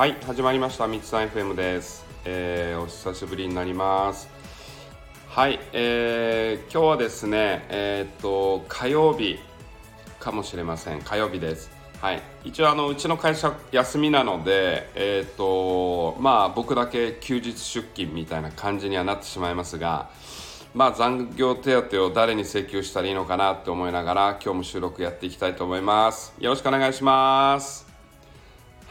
はい始まりました。三つさん FM です、えーお久しぶりになります。はい、えー今日はですねえーっと火曜日かもしれません。火曜日です。はい一応あのうちの会社休みなのでえーっとまあ僕だけ休日出勤みたいな感じにはなってしまいますがまあ残業手当を誰に請求したらいいのかなって思いながら今日も収録やっていきたいと思います。よろしくお願いします。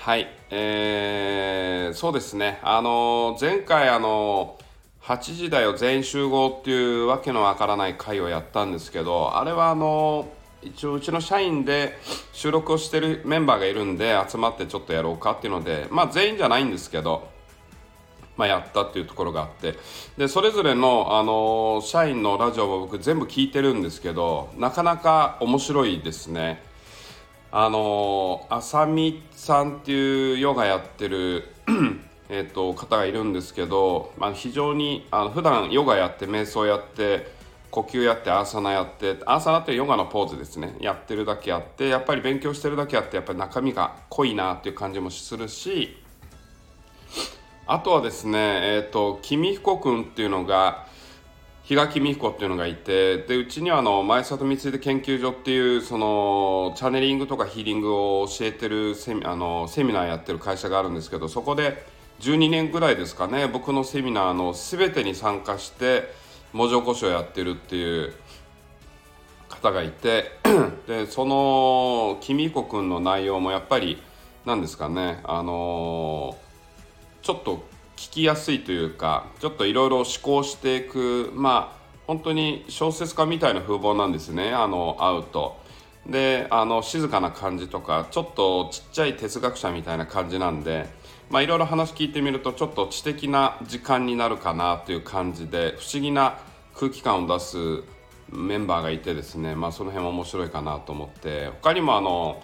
はい、えー、そうですね、あの前回、あの8時だよ全員集合っていうわけのわからない会をやったんですけど、あれはあの一応うちの社員で収録をしてるメンバーがいるんで集まってちょっとやろうかっていうので、まあ全員じゃないんですけど、まあ、やったっていうところがあってでそれぞれの、あの社員のラジオを僕全部聞いてるんですけどなかなか面白いですね。あのあさみさんっていうヨガやってる えっと方がいるんですけど、まあ、非常にあの普段ヨガやって瞑想やって呼吸やってアーサナやってアーサナってヨガのポーズですね。やってるだけあってやっぱり勉強してるだけあってやっぱり中身が濃いなっていう感じもするしあとはですねえっ、と君彦君っていうのが比嘉公彦っていうのがいてでうちにはあの前里光秀研究所っていうそのチャネリングとかヒーリングを教えてるセミあのセミナーやってる会社があるんですけどそこで12年ぐらいですかね僕のセミナーの全てに参加して文字起こしをやってるっていう方がいて でその公彦君の内容もやっぱり何ですかねあのちょっと聞きやすいというかちょっといろいろ思考していくまあ本当に小説家みたいな風貌なんですねあの会うと。であの静かな感じとかちょっとちっちゃい哲学者みたいな感じなんでいろいろ話聞いてみるとちょっと知的な時間になるかなという感じで不思議な空気感を出すメンバーがいてですねまあその辺も面白いかなと思って他にもあの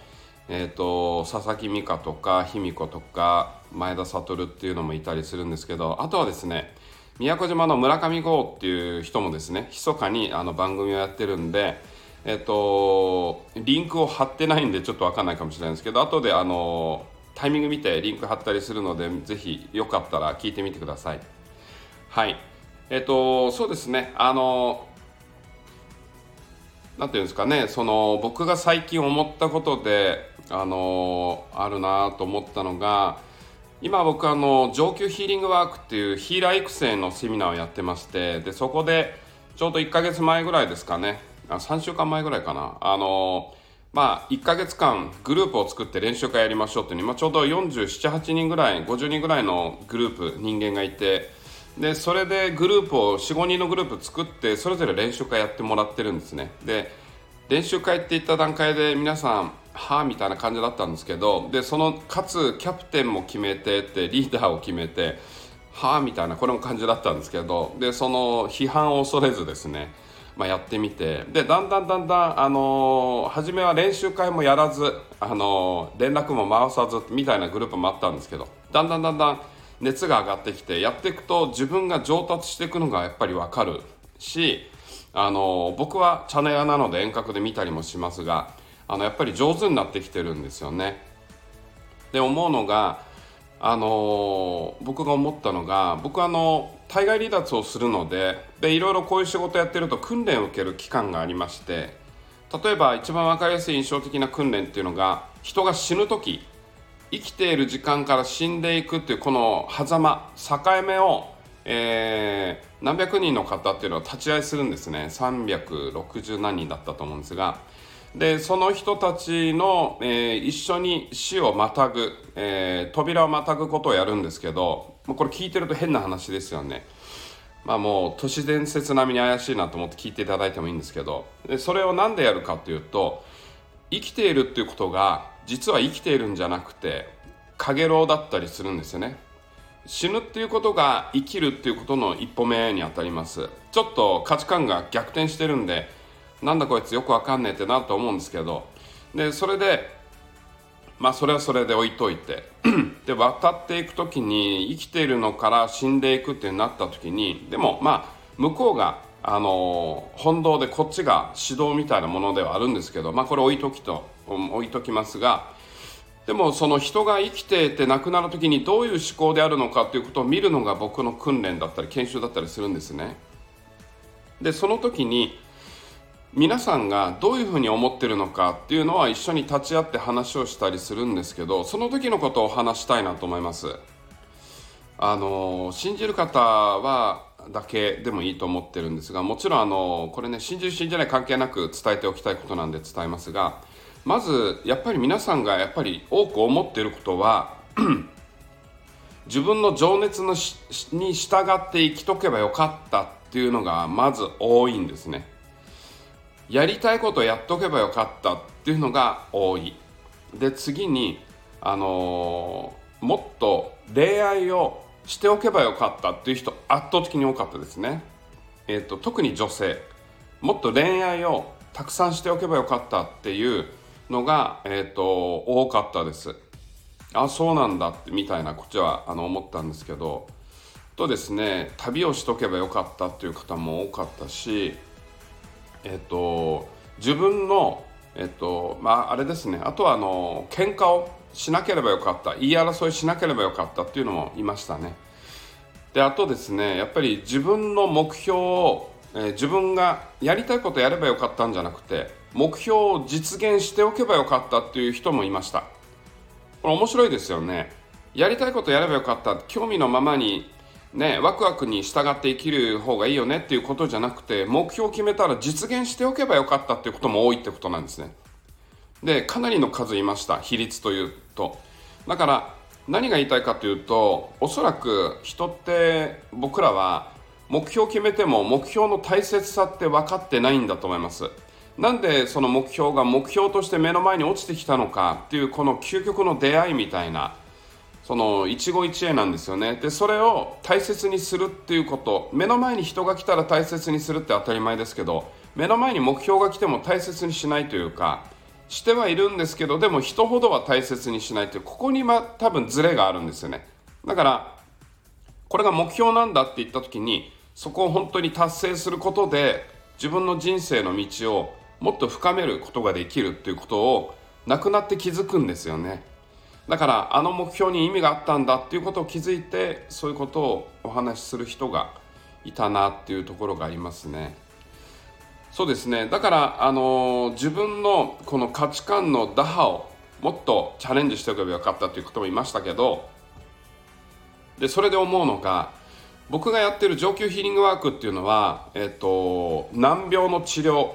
えー、と佐々木美香とか卑弥呼とか前田悟っていうのもいたりするんですけどあとはですね宮古島の村上剛っていう人もですね密かにあの番組をやってるんで、えー、とリンクを貼ってないんでちょっと分かんないかもしれないんですけど後であのタイミング見てリンク貼ったりするのでぜひよかったら聞いてみてください。はいえっ、とそうですねあのなんていうんですかねその僕が最近思ったことであのあるなと思ったのが今僕あの上級ヒーリングワークっていうヒーラー育成のセミナーをやってましてでそこでちょうど1ヶ月前ぐらいですかね。あ3週間前ぐらいかな。あのまあ1ヶ月間グループを作って練習会やりましょうっていう今ちょうど478人ぐらい50人ぐらいのグループ人間がいてでそれでグループを45人のグループ作ってそれぞれ練習会やってもらってるんですね。で練習会っていった段階で皆さんはあみたいな感じだったんですけどでそのかつキャプテンも決めてってリーダーを決めてはあみたいなこれも感じだったんですけどでその批判を恐れずですね、まあ、やってみてでだんだんだんだん、あのー初めは練習会もやらず、あのー連絡も回さずみたいなグループもあったんですけどだんだんだんだん熱が上がってきてやっていくと自分が上達していくのがやっぱり分かるしあの僕はチャネラなので遠隔で見たりもしますがあのやっぱり上手になってきてるんですよね。で思うのがあの僕が思ったのが僕はあの対外離脱をするのででいろいろこういう仕事やってると訓練を受ける期間がありまして例えば一番分かりやすい印象的な訓練っていうのが人が死ぬ時生きている時間から死んでいくっていうこの狭間境目を、えー何百人の方っていうのは立ち会いするんですね360何人だったと思うんですがでその人たちの、えー一緒に死をまたぐ、えー扉をまたぐことをやるんですけどもうこれ聞いてると変な話ですよね。まあもう都市伝説並みに怪しいなと思って聞いていただいてもいいんですけどでそれを何でやるかというと生きているっていうことが実は生きているんじゃなくて陽炎だったりするんですよね死ぬっていうことが生きるっていうことの一歩目にあたりますちょっと価値観が逆転してるんでなんだこいつよくわかんねえってなと思うんですけど。でそれでまあそれはそれで置いといて。で渡っていく時に生きているのから死んでいくってなった時にでもまあ向こうがあの本堂でこっちが指導みたいなものではあるんですけどまあこれ置いときと置いときますがでもその人が生きていて亡くなる時にどういう思考であるのかということを見るのが僕の訓練だったり研修だったりするんですね。でその時に皆さんがどういうふうに思ってるのかっていうのは一緒に立ち会って話をしたりするんですけどその時のことを話したいなと思います。あの信じる方はだけでもいいと思ってるんですがもちろんあのこれね信じる信じない関係なく伝えておきたいことなんで伝えますがまずやっぱり皆さんがやっぱり多く思っていることは自分の情熱のに従って生きとけばよかったっていうのがまず多いんですね。やりたいことやっとけばよかったっていうのが多いで次にあのー、もっと恋愛をしておけばよかったっていう人圧倒的に多かったですね。えーと、特に女性もっと恋愛をたくさんしておけばよかったっていうのが、えーと、多かったです。あそうなんだってみたいなこっちはあの思ったんですけどとですね旅をしとけばよかったっていう方も多かったしえっ、と自分のえっ、とまああれですね。あとはあの喧嘩をしなければよかった。言い争いしなければよかったっていうのもいましたね。であとですねやっぱり自分の目標を、えー、自分がやりたいことやればよかったんじゃなくて目標を実現しておけばよかったっていう人もいました。これ面白いですよね。やりたいことやればよかった。興味のままにねワクワクに従って生きる方がいいよねっていうことじゃなくて目標を決めたら実現しておけばよかったっていうことも多いってことなんですね。でかなりの数いました。比率というと。だから何が言いたいかというとおそらく人って僕らは目標を決めても目標の大切さって分かってないんだと思います。なんでその目標が目標として目の前に落ちてきたのかっていうこの究極の出会いみたいなその一期一会なんですよね。でそれを大切にするっていうこと。目の前に人が来たら大切にするって当たり前ですけど目の前に目標が来ても大切にしないというかしてはいるんですけどでも人ほどは大切にしないというここに、ま、多分ズレがあるんですよね。だからこれが目標なんだって言った時にそこを本当に達成することで自分の人生の道をもっと深めることができるっていうことをなくなって気づくんですよね。だからあの目標に意味があったんだっていうことを気づいてそういうことをお話しする人がいたなっていうところがありますね。そうですねだからあの自分のこの価値観の打破をもっとチャレンジしておけばよかったということもいましたけどでそれで思うのが僕がやってる上級ヒーリングワークっていうのは、えっと、難病の治療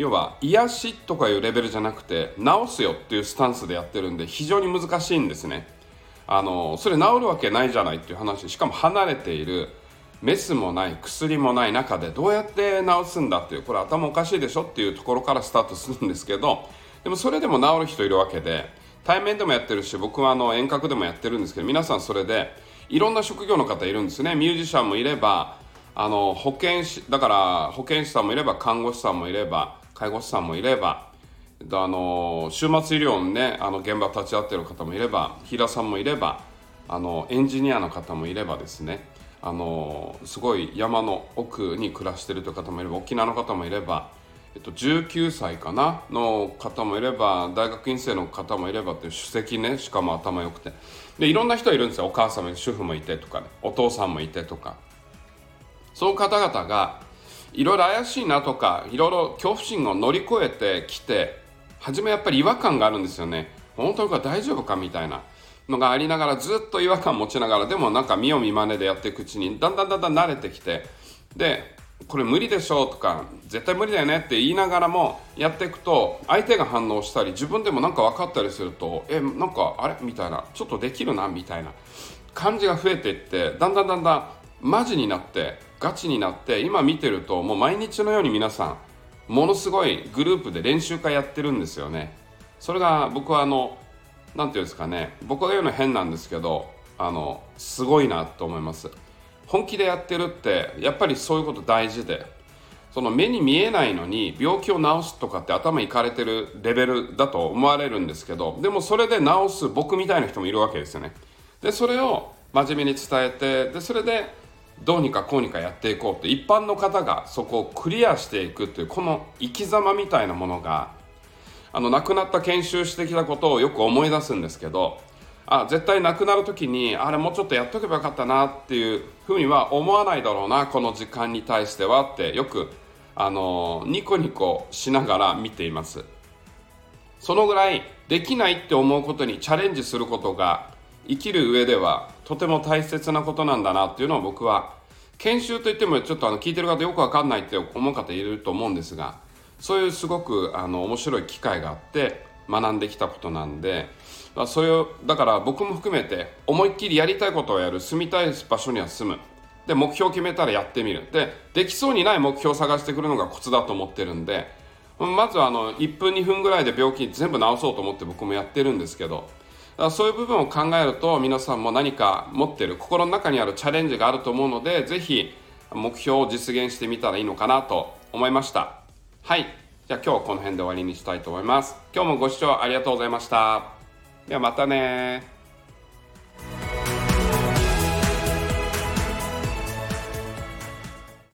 要は癒しとかいうレベルじゃなくて治すよっていうスタンスでやってるんで非常に難しいんですね。あのそれ治るわけないじゃないっていう話。しかも離れているメスもない薬もない中でどうやって治すんだっていうこれ頭おかしいでしょっていうところからスタートするんですけどでもそれでも治る人いるわけで対面でもやってるし僕はあの遠隔でもやってるんですけど皆さんそれでいろんな職業の方いるんですね。ミュージシャンもいればあの保健師だから保健師さんもいれば看護師さんもいれば介護士さんもいればあの終末医療のねあの現場立ち会ってる方もいれば平さんもいればあのエンジニアの方もいればですねあのすごい山の奥に暮らしてるという方もいれば沖縄の方もいれば、えっと、19歳かなの方もいれば大学院生の方もいればっていう首席ねしかも頭良くて。でいろんな人いるんですよ。お母様主婦もいてとかね。お父さんもいてとか。その方々がいろいろ怪しいなとかいろいろ恐怖心を乗り越えてきて初めやっぱり違和感があるんですよね。本当に大丈夫かみたいな。のがありながらずっと違和感持ちながらでもなんか見よう見まねでやっていくうちにだんだんだんだん慣れてきてでこれ無理でしょうとか絶対無理だよねって言いながらもやっていくと相手が反応したり自分でもなんか分かったりするとえなんかあれ？みたいな。ちょっとできるな？みたいな感じが増えていってだんだんだんだんマジになってガチになって今見てるともう毎日のように皆さんものすごいグループで練習会やってるんですよね。それが僕はあの何て言うんですかね僕が言うの変なんですけどあのすごいなと思います。本気でやってるってやっぱりそういうこと大事でその目に見えないのに病気を治すとかって頭いかれてるレベルだと思われるんですけどでもそれで治す僕みたいな人もいるわけですよね。でそれを真面目に伝えてでそれでどうにかこうにかやっていこうって一般の方がそこをクリアしていくっていうこの生き様みたいなものがあの亡くなった研修してきたことをよく思い出すんですけどあ絶対亡くなる時にあれもうちょっとやっとけばよかったなっていうふうには思わないだろうなこの時間に対してはってよくあのニコニコしながら見ています。そのぐらいできないって思うことにチャレンジすることが生きる上ではとても大切なことなんだなっていうのを僕は研修といってもちょっとあの聞いてる方よくわかんないって思う方いると思うんですがそういうすごくあの面白い機会があって学んできたことなんで、まあ、それをだから僕も含めて思いっきりやりたいことをやる住みたい場所には住む。で目標を決めたらやってみる。でできそうにない目標を探してくるのがコツだと思ってるんでまずはあの1分2分ぐらいで病気全部治そうと思って僕もやってるんですけどそういう部分を考えると皆さんも何か持ってる心の中にあるチャレンジがあると思うのでぜひ目標を実現してみたらいいのかなと思いました。はい。じゃあ今日はこの辺で終わりにしたいと思います。今日もご視聴ありがとうございました。ではまたね